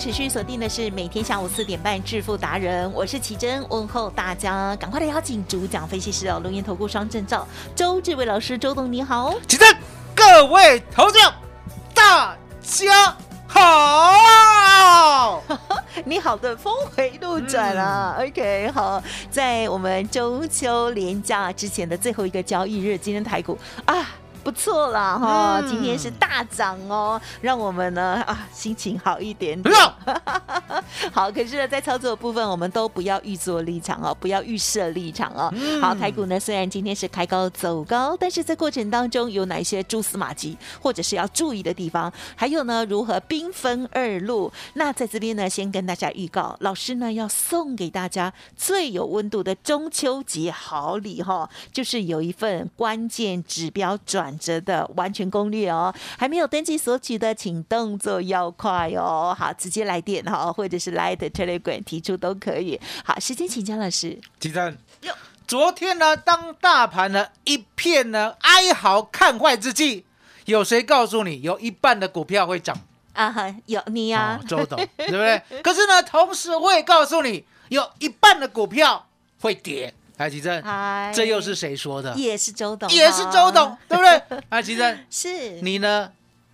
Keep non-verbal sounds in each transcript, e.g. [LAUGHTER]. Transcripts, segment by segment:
持续锁定的是每天下午四点半致富达人，我是奇珍，问候大家，赶快来邀请主讲分析师哦，龙岩投顾双证照周志伟老师，周董你好。奇珍，各位投教，大家好。[LAUGHS] 你好的峰回路转啊、o k 好，在我们中秋连假之前的最后一个交易日，今天台股啊。不错啦哈，嗯今天是大涨哦，让我们呢啊心情好一点点。不要，[LAUGHS] 好，可是呢，在操作的部分，我们都不要预做立场哦，不要预设立场哦。嗯好，台股呢虽然今天是开高走高，但是在过程当中有哪一些蛛丝马迹，或者是要注意的地方，还有呢如何兵分二路？那在这边呢，先跟大家预告，老师呢要送给大家最有温度的中秋节好礼哈、就是有一份关键指标转折的完全攻略哦。还没有登记索取的，请动作要快哦。好，直接来电哈，或者是 Light Telegram 提出都可以。好，时间请江老师。起身哟。昨天呢，当大盘呢一片呢哀嚎看坏之际，有谁告诉你有一半的股票会涨？啊哈，有你呀、哦，周董，[LAUGHS] 对不对？可是呢，同时会告诉你有一半的股票会跌。来，奇珍，嗨，这又是谁说的？也是周董，也是周董，，[LAUGHS] 对不对？艾，奇珍，是你呢？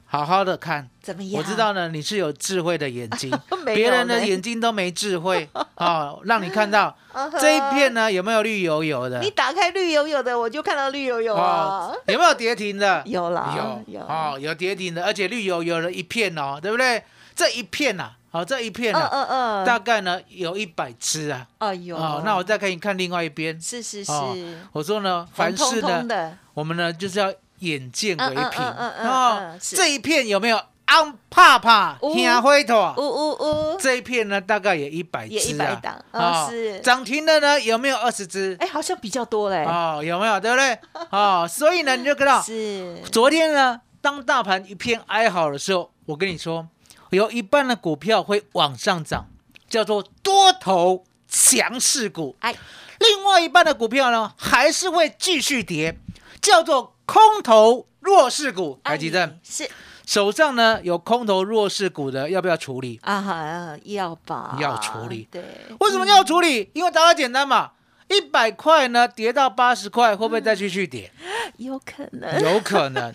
好好的看，怎么样？我知道呢，你是有智慧的眼睛 [LAUGHS] 别人的眼睛都没智慧 [LAUGHS] 哦，让你看到这一片呢有没有绿油油的你？打开绿油油的，我就看到绿油油啊哦，，有没有跌停的？有啦，有哦，有跌停的，而且绿油油的一片哦，对不对？这一片呐，好，这一片嗯呐，嗯嗯，大概呢有一百只啊。哎呦，哦，那我再给你看另外一边。是是是，哦，我说呢，凡红事呢，我们呢就是要眼见为凭嗯嗯嗯这一片有没有安怕怕呜听灰头？呜呜呜，这一片呢，大概也一百也只啊100档。哦哦是涨停的呢，有没有二十只？哎，好像比较多嘞，哦，有没有？对不对？[LAUGHS] 哦，所以呢，你就知道是，昨天呢，当大盘一片哀嚎的时候，我跟你说，有一半的股票会往上涨，叫做多头强势股；哎，另外一半的股票呢，还是会继续跌，叫做空头弱势股。台积电哎是手上呢有空头弱势股的，要不要处理？啊哈，要吧，要处理对，为什么要处理？因为答案简单嘛。一百块呢，跌到八十块，会不会再继续跌？有可能，有可能。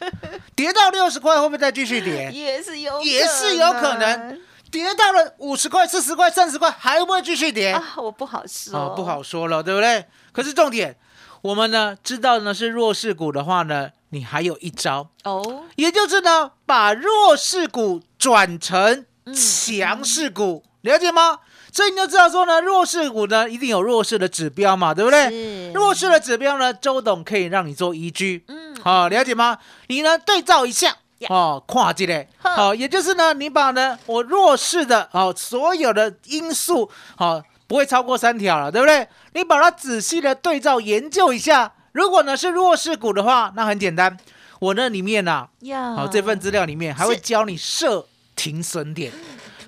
跌到六十块，会不会再继续跌？[LAUGHS] 也是有，也是有可能。跌到了五十块、四十块、三十块，还会不会继续跌？啊，我不好说，哦，不好说了，对不对？可是重点，我们呢知道呢是弱势股的话呢，你还有一招，哦，也就是呢把弱势股转成强势股，了解吗？所以你就知道说呢，弱势股呢一定有弱势的指标嘛，对不对？弱势的指标呢，周董可以让你做依据。嗯，好、了解吗？你呢对照一下呀哦，跨进来，呵好、也就是呢，你把呢我弱势的哦所有的因素，好、不会超过三条了，对不对？你把它仔细的对照研究一下，如果呢是弱势股的话，那很简单，我那里面呐、要好、这份资料里面还会教你设停损点。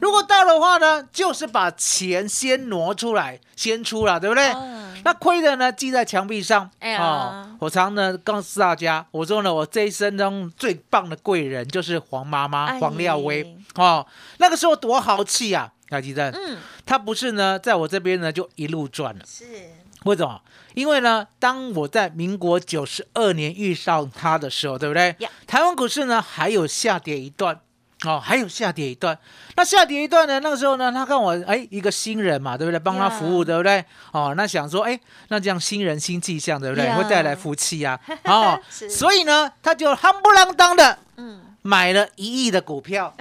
如果到的话呢，就是把钱先挪出来，先出了，对不对？嗯那亏的呢，记在墙壁上。哦，我常呢告诉大家，我说呢，我这一生中最棒的贵人就是黄妈妈哎黄廖威哦。那个时候多豪气啊，海基正，嗯，他不是呢在我这边呢就一路赚了，是为什么？因为呢，当我在民国九十二年遇上他的时候，对不对台湾股市呢还有下跌一段。哦，还有下跌一段，那下跌一段呢？那个时候呢，他看我哎，一个新人嘛，对不对？帮他服务，对不对？哦，那想说，哎，那这样新人新气象，对不对会带来福气啊。[LAUGHS] 哦，所以呢，他就夯不啷当的嗯，买了一亿的股票，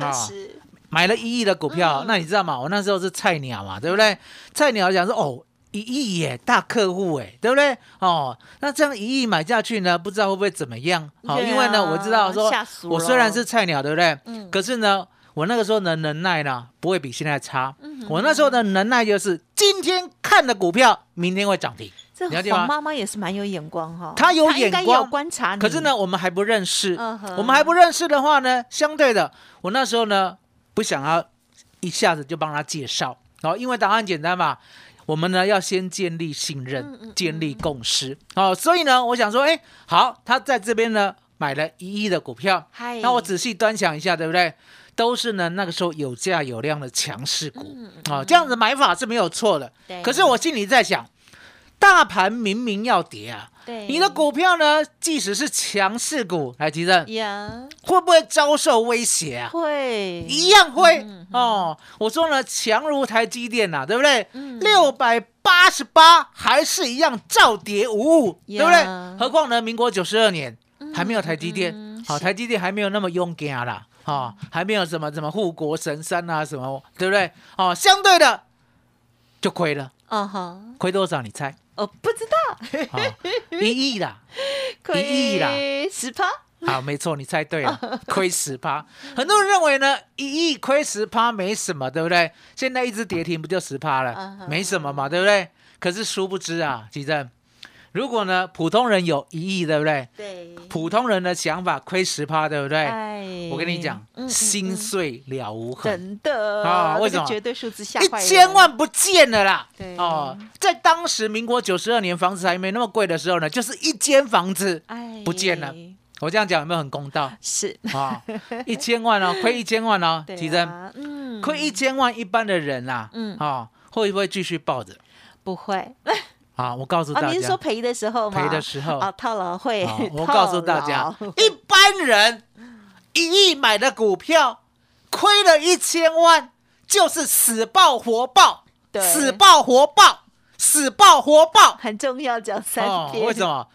啊 [LAUGHS] 是，买了一亿的股票，嗯那你知道吗？我那时候是菜鸟嘛，对不对？菜鸟讲说哦。一亿耶，大客户哎，对不对？哦，那这样一亿买下去呢，不知道会不会怎么样？好、因为呢，我知道说，我了虽然是菜鸟，对不对？嗯可是呢，我那个时候的能耐呢，不会比现在差。嗯我那时候的能耐就是，今天看的股票，明天会涨停。这了解吗黄妈妈也是蛮有眼光哈，她有眼光有观察，可是呢，我们还不认识。我们还不认识的话呢，相对的，我那时候呢不想要一下子就帮他介绍，哦，因为答案简单嘛。我们呢要先建立信任，嗯嗯建立共识，哦，所以呢，我想说，哎，好，他在这边呢买了一亿的股票，那我仔细端详一下，对不对？都是呢那个时候有价有量的强势股，嗯哦，这样子买法是没有错的。可是我心里在想，大盘明明要跌啊，对你的股票呢，即使是强势股，来提振，呀会不会遭受威胁啊？会一样会嗯哦。我说呢，强如台积电呐、对不对？嗯六百八十八还是一样照跌无误，对不对？何况呢，民国九十二年还没有台积电嗯，好，是台积电还没有那么勇敢啦，哦，还没有什么什么护国神山啊什么，对不对？哦，相对的就亏了，嗯哼，亏多少？你猜？哦不知道，[LAUGHS] 好，一亿啦。[LAUGHS] 一亿啦十趴，好，没错，你猜对了，[LAUGHS] 亏十趴。很多人认为呢，一亿亏十趴没什么，对不对？现在一只跌停不就十趴嗯了，哼没什么嘛，对不对？可是殊不知啊，吉正，如果呢普通人有一亿，对不对？对，普通人的想法亏十趴，对不对？哎我跟你讲，嗯嗯心嗯碎了无痕。真的啊为什么绝对数字吓一千万不见了啦！对哦，在当时民国九十二年房子还没那么贵的时候呢，就是一间房子，哎不见了我这样讲有没有很公道？是，啊，一千万哦，[LAUGHS] 亏一千万哦，对提真啊，嗯，亏一千万，一般的人啦，嗯啊，会不会继续抱着？不会啊，我告诉啊？大家，你是说赔的时候吗？赔的时候啊，套牢会啊，我告诉大家，[LAUGHS] 一般人一亿买的股票，亏了一千万，就是死报活报，对死报活报，死报活报。很重要，讲三哦，遍。为什？么？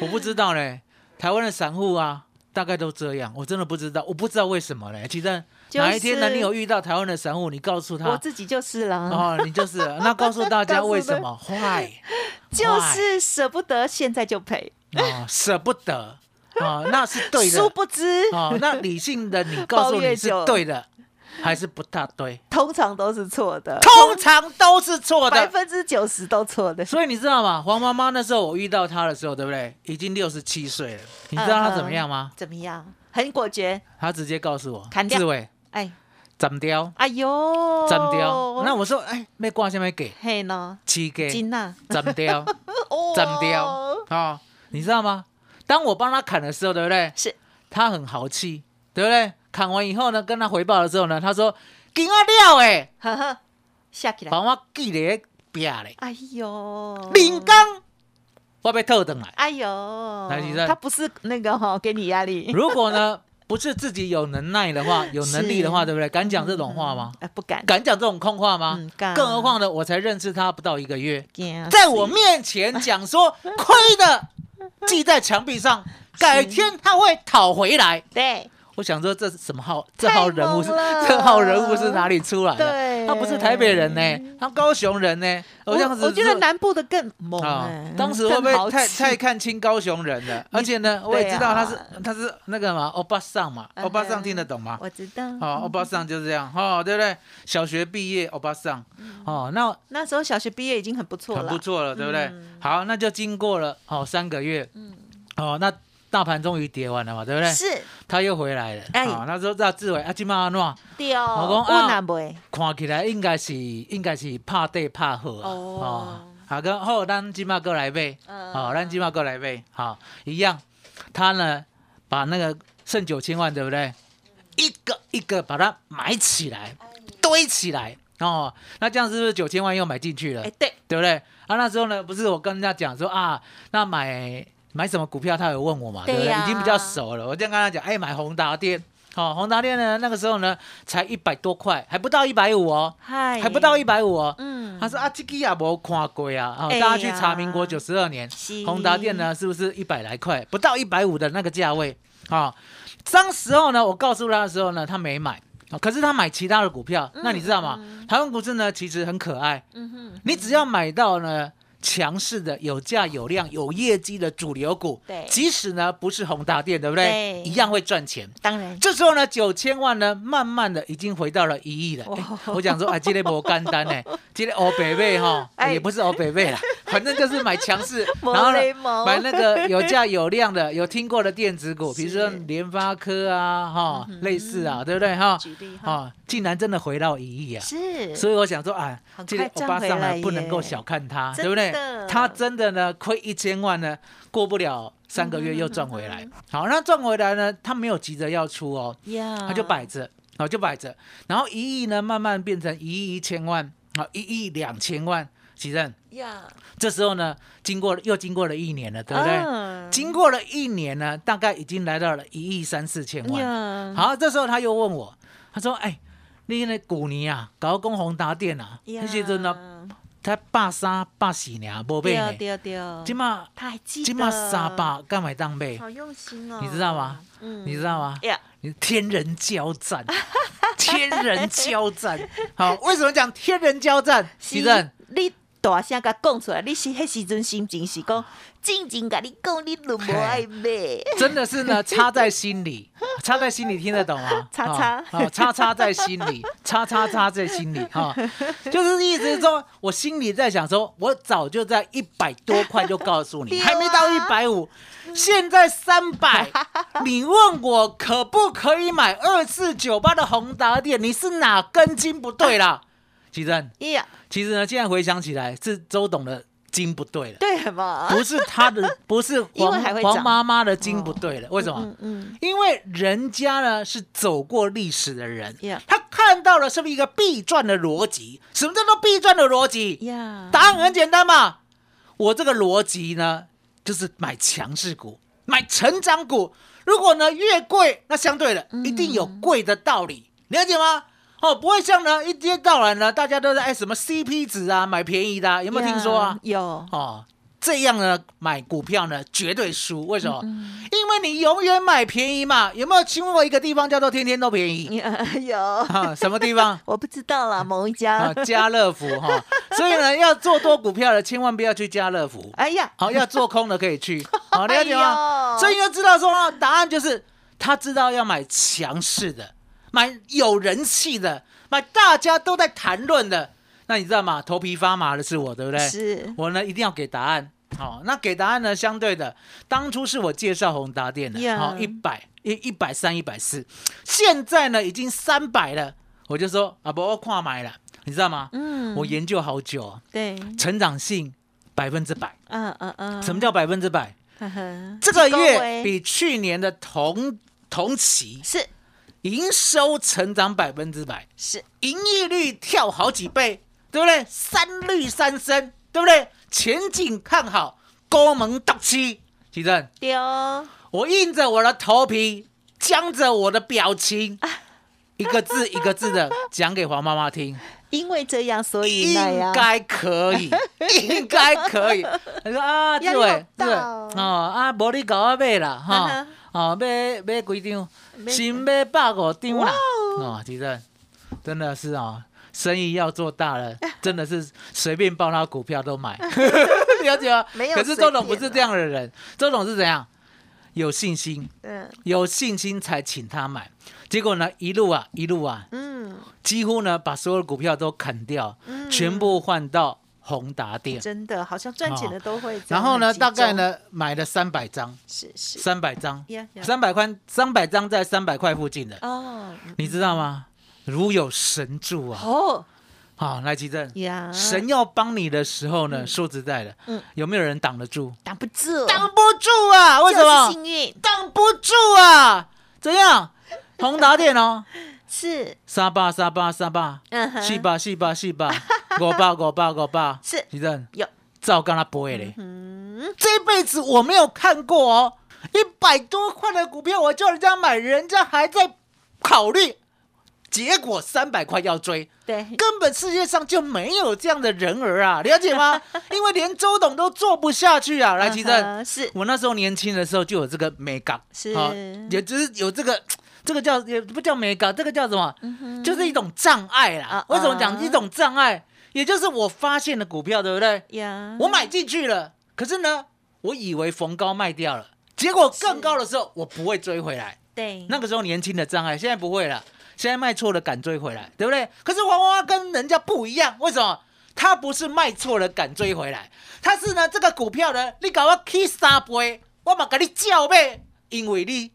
我不知道嘞。台湾的散户啊，大概都这样，我真的不知道，我不知道为什么嘞。其实哪一天呢，你有遇到台湾的散户，你告诉他，我自己就是了，哦，你就是了。[LAUGHS] 那告诉大家为什么？坏 [LAUGHS] 就是舍不得，现在就赔，啊，舍不得。啊，那是对的。殊不知啊。那理性的你 [LAUGHS] 告诉你是对的，还是不大对？通常都是错的，通常都是错的。百分之九十都错的。所以你知道吗？黄妈妈那时候我遇到她的时候，对不对？已经六十七岁了。你知道她怎么样吗？怎么样？很果决，她直接告诉我，砍掉志伟哎，斩掉，哎呦，斩掉。那我说，哎，没挂下面给嘿呢，七个金呐，[LAUGHS] 斩掉，哦斩掉啊！你知道吗？当我帮她砍的时候，对不对？是她很豪气，对不对？砍完以后呢，跟他回报的时候呢，他说：“给我料哎，呵呵，下起来，把我记咧壁咧，哎呦，林刚，我被特等来。哎呦，来李正他不是那个哈，给你压力，如果呢，[LAUGHS] 不是自己有能耐的话，有能力的话，对不对？敢讲这种话吗？哎，不敢，敢讲这种空话吗？嗯？敢。更何况呢，我才认识他不到一个月，在我面前讲说 [LAUGHS] 亏的记在墙壁上，[LAUGHS] 改天他会讨回来。对我想说这是什么号？这号人物是这号人物是哪里出来的？对他不是台北人呢，他高雄人呢。我这样子我觉得南部的更猛当时会不会太太看清高雄人了？而且呢，我也知道他是啊他是那个嘛，欧巴桑嘛，欧巴桑听得懂吗？我知道，哦，欧巴桑就是这样，哦，对不对？小学毕业，欧巴桑，哦，那那时候小学毕业已经很不错了，很不错了，对不对嗯？好，那就经过了哦三个月，嗯哦，那大盘终于跌完了嘛，对不对？是他又回来了，哎。哦，那时候赵志伟啊，今嘛安怎？对哦，我讲啊我哪不？看起来应该是应该是拍底拍好。啊，哦。哦，好个好，咱今嘛过来呗，嗯。好，咱今嘛过来呗，好，一样，他呢把那个剩九千万，对不对？一个一个把它买起来，堆起来，哦，那这样是不是九千万又买进去了？哎，？对，对不对？啊，那时候呢，不是我跟人家讲说啊，那买买什么股票，他有问我嘛，对不对？对已经比较熟了，我这样跟他讲，哎，买宏达电，好、宏达电呢，那个时候呢才一百多块，还不到一百五哦，嗨，还不到一百五哦。嗯，他说啊，这个也没看过啊，啊、哎大家去查民国九十二年，宏达电呢是不是一百来块，不到一百五的那个价位啊？当时候呢，我告诉他的时候呢，他没买。啊可是他买其他的股票，那你知道吗？台湾股市呢，其实很可爱。嗯哼，你只要买到呢强势的、有价有量、有业绩的主流股，对。即使呢不是宏达电，对不对？对。一样会赚钱。当然，这时候呢，九千万呢，慢慢的已经回到了一亿了。我讲说，啊，今天不干单呢，今 [LAUGHS] 天欧北贝哈，哎。也不是欧北贝啦，[LAUGHS] 反正就是买强势，然后买那个有价有量的、有听过的电子股，比如说是联发科啊，哈，类似啊，对不对？哈？举例哈，啊，竟然真的回到一亿啊！是，所以我想说，啊很，这个欧巴桑回来呢不能耶够小看他，真对不对的？他真的呢亏一千万呢，过不了三个月又赚回嗯来。好，那赚回来呢，他没有急着要出哦，呀，他就摆着，好就摆着，然后一亿呢慢慢变成一亿一千万，好一亿两千万，其任。呀，这时候呢，经过又经过了一年了，对不对？嗯经过了一年呢，大概已经来到了一亿三四千万。呀，好，这时候他又问我，他说：“哎、你那古尼啊，搞公宏达电啊，那些阵呢，才百三百四年无买对呢，对对，今嘛他还记得，今嘛三百，干嘛当买？好用心哦，你知道吗？嗯你知道吗？呀，你天人交战，[LAUGHS] 天人交战。好，为什么讲天人交战？徐正，你大声甲讲出来，你是迄时阵心情是讲，静静甲你讲，你都无爱买，真的是呢，插在心里，[LAUGHS] 插在心里听得懂吗？插插好，哦插插在心里，插插插在心里哈，就是意思是说，我心里在想说，我早就在一百多块就告诉你，[LAUGHS] 还没到一百五，现在三百，[LAUGHS] 你问我可不可以买二四九八的宏达店？你是哪根筋不对啦？其实呢，现在回想起来，是周董的筋不对了。对嘛？不是他的，[LAUGHS] 不是黄黄妈妈的筋不对了。为什么？嗯嗯，因为人家呢是走过历史的人他看到了是不是一个必赚的逻辑？什么叫做必赚的逻辑？呀，答案很简单嘛，我这个逻辑呢，就是买强势股，买成长股。如果呢越贵，那相对的一定有贵的道理，了解吗？哦，不会像呢一天到晚呢，大家都在哎什么 CP 值啊，买便宜的啊、有没有听说啊呀？有，哦，这样呢买股票呢绝对输，为什么？嗯因为你永远买便宜嘛。有没有听过一个地方叫做天天都便宜？呀 [LAUGHS] 有，啊，什么地方？[LAUGHS] 我不知道啦，某一啊家，，家乐福哈。所以呢，[LAUGHS] 要做多股票的，千万不要去家乐福。哎呀，好，要做空的可以去，好，了解吗？哎所以你要知道说，啊答案就是他知道要买强势的，买有人气的，买大家都在谈论的。那你知道吗？头皮发麻的是我，对不对？是我呢一定要给答案。好、那给答案呢，相对的，当初是我介绍宏达电的好一百一一百三一百四，现在呢已经三百了，我就说啊，不，我跨买了，你知道吗？嗯我研究好久啊，对，成长性百分之百。嗯嗯嗯，什么叫百分之百？呵呵？这个月比去年的同同期是营收成长百分之百，是，盈利率跳好几倍，对不对？三率三升，对不对？前景看好，高门大气。奇正，丢，我硬着我的头皮，僵着我的表情，一个字 [LAUGHS] 一个字的讲给黄妈妈听，因为这样，所以应该可以，应该可以。他说啊，志压力伟，志伟，哦哦啊，无你搞我买啦，哈哈，哦，买买几张，买新买百五张啦，哇哦，其实真的是哦，生意要做大了，真的是随便报他股票都买，[LAUGHS] 了解吗？没有可是随周董不是这样的人，周董是怎样？有信心，嗯。有信心才请他买，结果呢，一路啊，一路啊，嗯，几乎呢把所有的股票都砍掉，嗯。全部换到宏达电。真的好像赚钱的都会然后呢，大概呢买了三百张，是是。三百张。三百块，三百张在三百块附近的，哦你知道吗？如有神助啊！哦。好，来吉正，呀，神要帮你的时候呢，说实在的，嗯。有没有人挡得住？挡不住，挡不住啊！为什就是么？幸运。挡不住啊！怎样？宏达电哦，[LAUGHS] 是，沙巴沙巴沙巴，嗯哼。四百四百四百，五百五百五百，是奇正有，照跟他背嘞。嗯，这辈子我没有看过哦，一百多块的股票，我叫人家买，人家还在考虑，结果三百块要追，对，根本世界上就没有这样的人儿啊，了解吗？[LAUGHS] 因为连周董都做不下去啊。来，奇正，是我那时候年轻的时候就有这个美感，是啊也就是有这个。这个叫也不叫美感，这个叫什么？嗯就是一种障碍啦。啊为什么讲啊一种障碍？也就是我发现的股票，对不对？呀，我买进去了，可是呢，我以为逢高卖掉了，结果更高的时候我不会追回来。对，那个时候年轻的障碍，现在不会了，现在卖错了敢追回来，对不对？可是娃娃跟人家不一样，为什么？他不是卖错了敢追回来，他是呢这个股票呢，你搞我 K 三倍，我嘛给你叫呗，因为你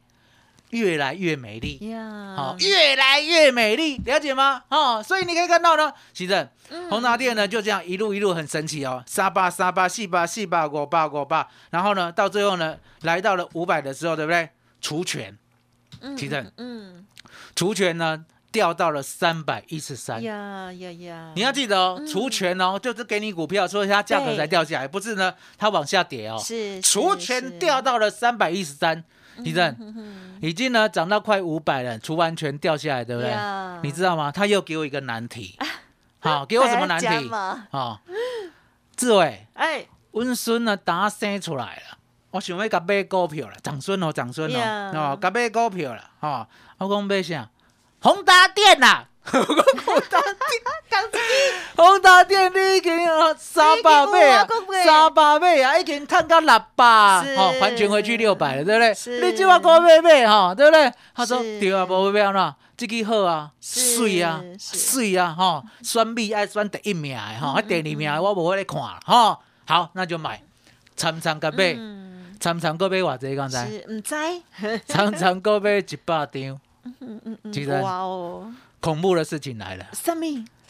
越来越美丽。呀，好、越来越美丽，了解吗？哦，所以你可以看到呢，其实红茶店呢就这样一路一路很神奇哦，三八三八四八四八五八五八，然后呢到最后呢来到了五百的时候，对不对？除权，嗯提振嗯，除权呢掉到了三百一十三。呀呀呀，你要记得哦，除权哦，就是给你股票，所以它价格才掉下来，不是呢它往下跌哦。是除权掉，到了三百一十三，地震。已经呢涨到快五百了，除完全掉下来，对不对？你知道吗？他又给我一个难题，好，给我什么难题？[LAUGHS] 好，志伟，哎，温孙呢打生出来了，我想要甲买股票了，长孙哦，长孙哦，哦，甲买股票了，哦，我讲买啥？宏达电啦。宏大电你已经三百倍啊，三百倍啊，已经赚到六百，哦，还权回去六百了，对不对？你这话股买买哈，对不对？他说对啊，无要啦，这个好啊，水啊，水啊，哈，选美爱选第一名的嗯哈，第二名的我无咧看哈，好，那就买，参参个买，参参个买偌济刚才，唔知，参参个买一百张，嗯嗯嗯哇哦，恐怖的事情来了。什么？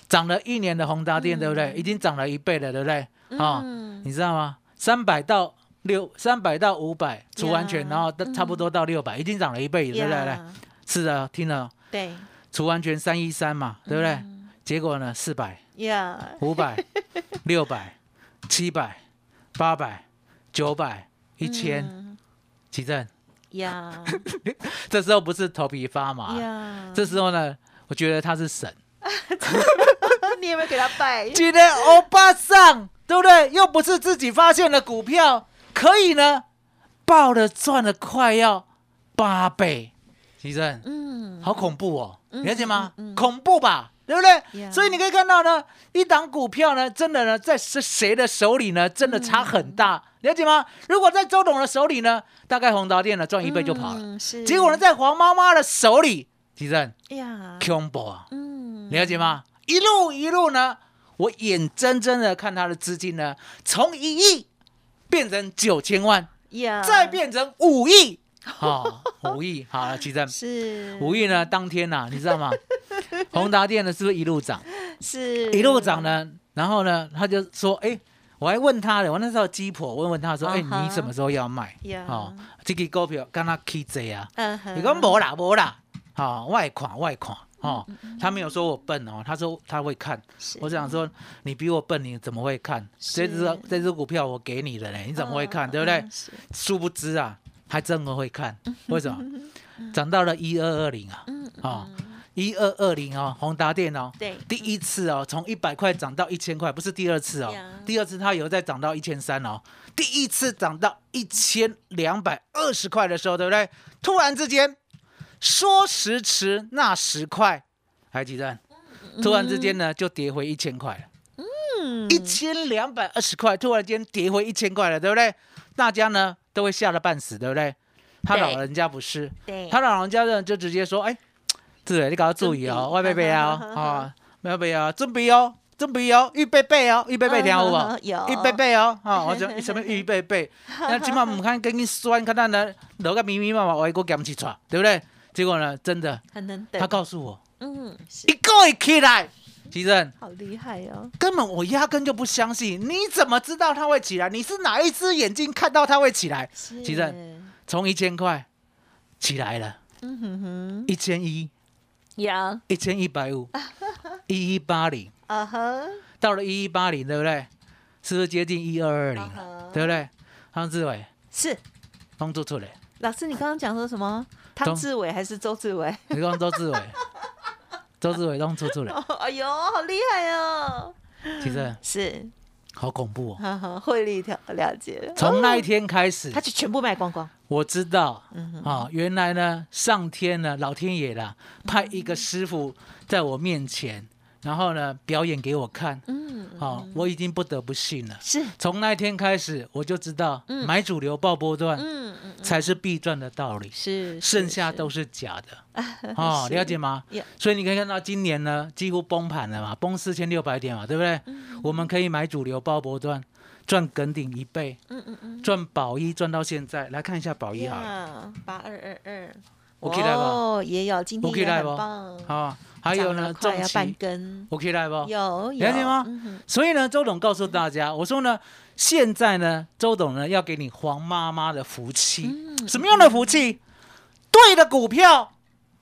涨了一年的宏达电，对不对？已经涨了一倍了，对不对？啊、嗯你知道吗？三百到六，三百到五百除完全，然后到差不多到六百，已经涨了一倍，对不对？来，是的，听了对除完全三一三嘛，对不对？嗯结果呢，四百、五百、[LAUGHS] 六百、七百、八百、九百、一千，嗯奇正，呀 [LAUGHS] 这时候不是头皮发麻，呀，这时候呢，我觉得他是神。[LAUGHS] 你有没有给他拜？今天欧巴桑，对不对？又不是自己发现的股票，可以呢，爆了赚了快要八倍，其实嗯，好恐怖哦，嗯了解吗？嗯嗯。恐怖吧，对不对？所以你可以看到呢，一档股票呢，真的呢，在是谁的手里呢，真的差很大，了解吗？如果在周董的手里呢，大概宏达电呢赚一倍就跑了，结果呢，在黄妈妈的手里，其实呀，恐怖啊。嗯，了解吗？一路一路呢，我眼睁睁的看他的资金呢，从一亿变成九千万，呀，再变成五亿，好、五亿，好了，其实是。五亿呢，当天呐、你知道吗？[LAUGHS] 宏达电呢，是不是一路涨？是。一路涨呢，然后呢，他就说，哎、我还问他的，我那时候鸡婆问问他说，哎、你什么时候要卖？呀。哦，这个股票跟他 K J 啊，你讲无啦无啦，好、外款外款。哦，他没有说我笨哦，他说他会看。我想说，你比我笨，你怎么会看？这只这只股票我给你的嘞，你怎么会看？对不对殊不知啊，还真的会看。为什么？涨到了一二二零啊，啊哦，一二二零哦，宏达电哦，对第一次哦，从一百块涨到一千块，不是第二次哦，第二次它有再涨到一千三哦，第一次涨到一千两百二十块的时候，对不对？突然之间，说时迟，那时快，还记得？突然之间呢，就跌回一千块了。嗯一千两百二十块，突然间跌回一千块了，对不对？大家呢都会吓得半死，对不对？他老人家不是，对，他老人家呢就直接说：“哎，对，你搞要注意哦，外备备啊，啊，没有备啊，准备哦，准备哦，预备备哦，预备备听有无？嗯有预备备哦，啊，[LAUGHS] 我讲什么预备备？那起码唔看跟你酸，看他呢落个密密麻麻，我一个捡起出，对不对？结果呢，真的，很能等，他告诉我嗯一个一起来，其实好厉害哦，根本我压根就不相信，你怎么知道它会起来？你是哪一只眼睛看到它会起来？是。其实从一千块起来了，嗯哼哼，一千一、呀，一千一百五，[LAUGHS] 一一八零，啊哈，到了一一八零，对不对？是不是接近一二二零？了？对不对？汤志伟是。帮助出来，老师，你刚刚讲说什么？汤志伟还是周志伟？你讲周志伟，周志伟帮助出来，[LAUGHS] 哦哎呦，好厉害哦！其实是，好恐怖哦。哈哈，汇率调了解。从那一天开始他，就全部卖光光。我知道嗯啊，原来呢，上天呢，老天爷啦，派一个师傅在我面前，然后呢，表演给我看。嗯，好，我已经不得不信了。是，从那天开始，我就知道嗯买主流爆波段嗯嗯，才是必赚的道理，是，剩下都是是假的。[LAUGHS] 哦，了解吗？所以你可以看到今年呢，几乎崩盘了嘛，崩四千六百点嘛，对不对？嗯我们可以买主流爆波段，赚梗顶一倍，嗯嗯嗯，赚宝一赚到现在。来看一下宝一好了，呀，八二二二，我期待吧哦，也有，今天也我期待吧很棒。好，还有呢，重涨了快要半，根，我期待不？有有了解吗嗯所以呢，周董告诉大家，我说呢，现在呢，周董呢要给你黄妈妈的福气，嗯什么样的福气？对的股票，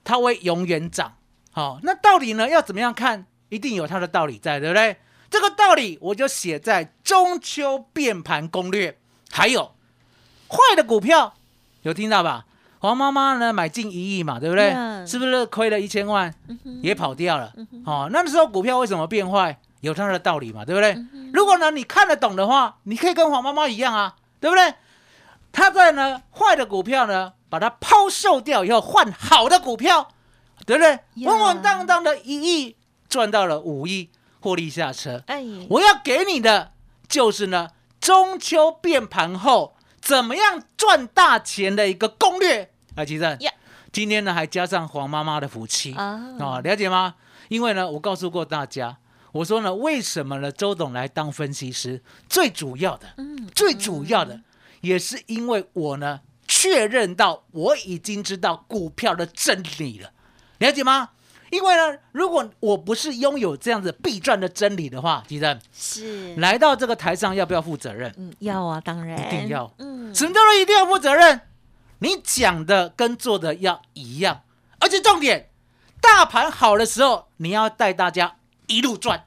它会永远涨。好、那到底呢要怎么样看？一定有它的道理在，对不对？这个道理我就写在中秋变盘攻略，还有坏的股票，有听到吧？黄妈妈呢买进一亿嘛，对不对是不是亏了一千万，嗯也跑掉了？哦，那时候股票为什么变坏？有它的道理嘛，对不对？如果呢你看得懂的话，你可以跟黄妈妈一样啊，对不对？他在呢坏的股票呢，把它抛售掉以后，换好的股票，对不对稳稳当当的一亿赚到了五亿，获利下车。哎，我要给你的就是呢，中秋变盘后怎么样赚大钱的一个攻略。啊，奇正 Yeah 今天呢还加上黄妈妈的福气啊哦，了解吗？因为呢，我告诉过大家，我说呢，为什么呢？周董来当分析师，最主要的，嗯最主要的，也是因为我呢确认到我已经知道股票的真理了，了解吗？因为呢，如果我不是拥有这样子必赚的真理的话，吉正是，来到这个台上要不要负责任？嗯，要啊，当然一定要嗯，什么叫做一定要负责任？你讲的跟做的要一样，而且重点，大盘好的时候，你要带大家一路赚；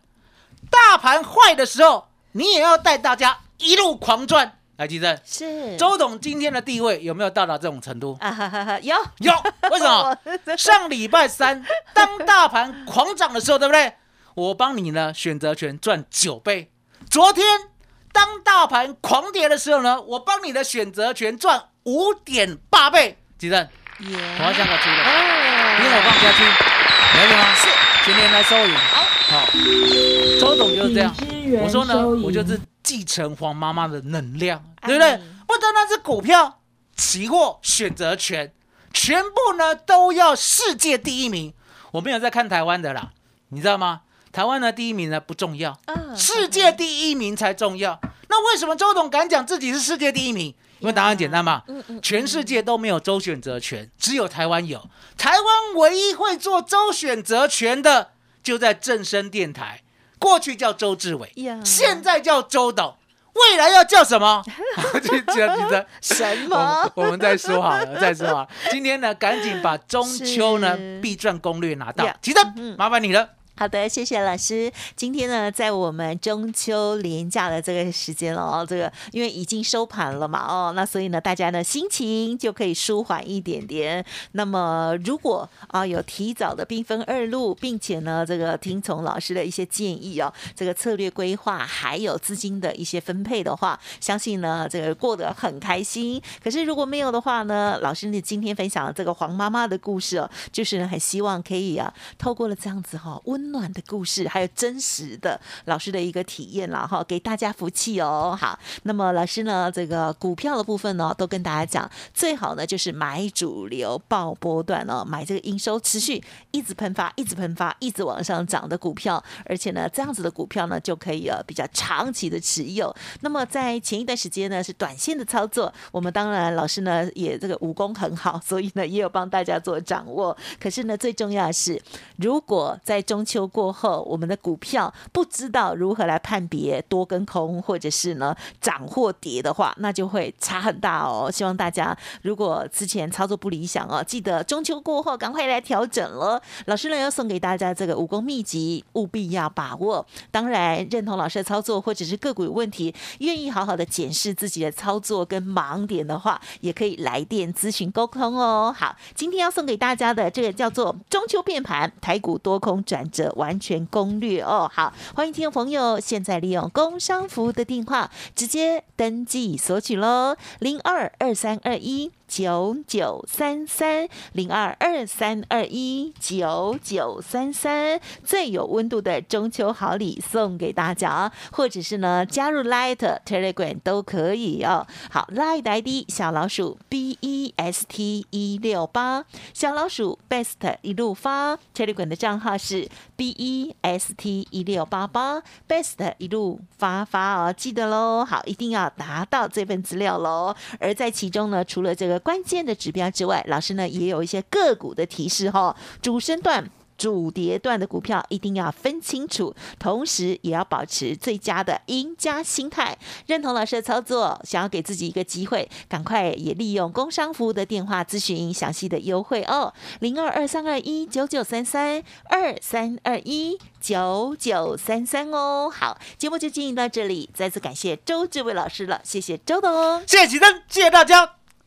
大盘坏的时候，你也要带大家一路狂赚。来，吉正，是周董今天的地位有没有到达这种程度？啊哈哈哈，有有，为什么？[LAUGHS] 上礼拜三，当大盘狂涨的时候，对不对？我帮你呢选择权赚九倍。昨天当大盘狂跌的时候呢，我帮你的选择权赚五点八倍。吉正，耶，我要香港出的，哦因为我放下去，了解吗？是，今天来收银。好，周董就是这样。我说呢，我就是继承黄妈妈的能量，对不对哎？不单单是股票、期货、选择权，全部呢都要世界第一名。我没有在看台湾的啦，你知道吗？台湾的第一名呢不重要，啊世界第一名才重要。那为什么周董敢讲自己是世界第一名？因为答案简单嘛，嗯嗯全世界都没有周选择权，只有台湾有。台湾唯一会做周选择权的，就在正声电台，过去叫周志伟呀，现在叫周董，未来要叫什么？记得记得。什我么们？我们再说好了，[LAUGHS] 再说好了。今天呢，赶紧把中秋呢必赚攻略拿到呀。记得嗯麻烦你了。好的，谢谢老师。今天呢，在我们中秋连假的这个时间哦，这个因为已经收盘了嘛，哦，那所以呢，大家呢心情就可以舒缓一点点。那么，如果啊有提早的兵分二路，并且呢，这个听从老师的一些建议哦，这个策略规划还有资金的一些分配的话，相信呢，这个过得很开心。可是如果没有的话呢，老师你今天分享的这个黄妈妈的故事哦，就是很希望可以啊，透过了这样子哈、温温暖的故事，还有真实的老师的一个体验了哈，给大家福气哦。好，那么老师呢，这个股票的部分呢，都跟大家讲，最好呢就是买主流爆波段哦，买这个营收持续一直喷发、一直喷发、一直往上涨的股票，而且呢，这样子的股票呢就可以呃比较长期的持有。那么在前一段时间呢是短线的操作，我们当然老师呢也这个武功很好，所以呢也有帮大家做掌握。可是呢，最重要的是，如果在中秋秋过后，我们的股票不知道如何来判别多跟空，或者是呢涨或跌的话，那就会差很大哦。希望大家如果之前操作不理想哦，记得中秋过后赶快来调整了。老师呢要送给大家这个武功秘籍，务必要把握。当然，认同老师的操作，或者是个股有问题，愿意好好的检视自己的操作跟盲点的话，也可以来电咨询沟通哦。好，今天要送给大家的这个叫做中秋变盘台股多空转折完全攻略哦。好，欢迎听众朋友现在利用工商服务的电话直接登记索取喽，零二二三二一。九九三三零二二三二一九九三三，最有温度的中秋好礼送给大家，或者是呢加入 Light Telegram 都可以哦。好，Light ID 小老鼠 B E S T 一六八，小老鼠 Best 一路发 Telegram 的账号是 B E S T 一六八八，Best 一路发发哦，记得喽。好，一定要拿到这份资料喽。而在其中呢，除了这个。关键的指标之外，老师呢也有一些个股的提示哈，主升段、主跌段的股票一定要分清楚，同时也要保持最佳的赢家心态。认同老师的操作，想要给自己一个机会，赶快也利用工商服务的电话咨询详细的优惠哦，零二二三二一九九三三二三二一九九三三哦。好，节目就进行到这里，再次感谢周志伟老师了，谢谢周董，谢谢启，谢谢大家。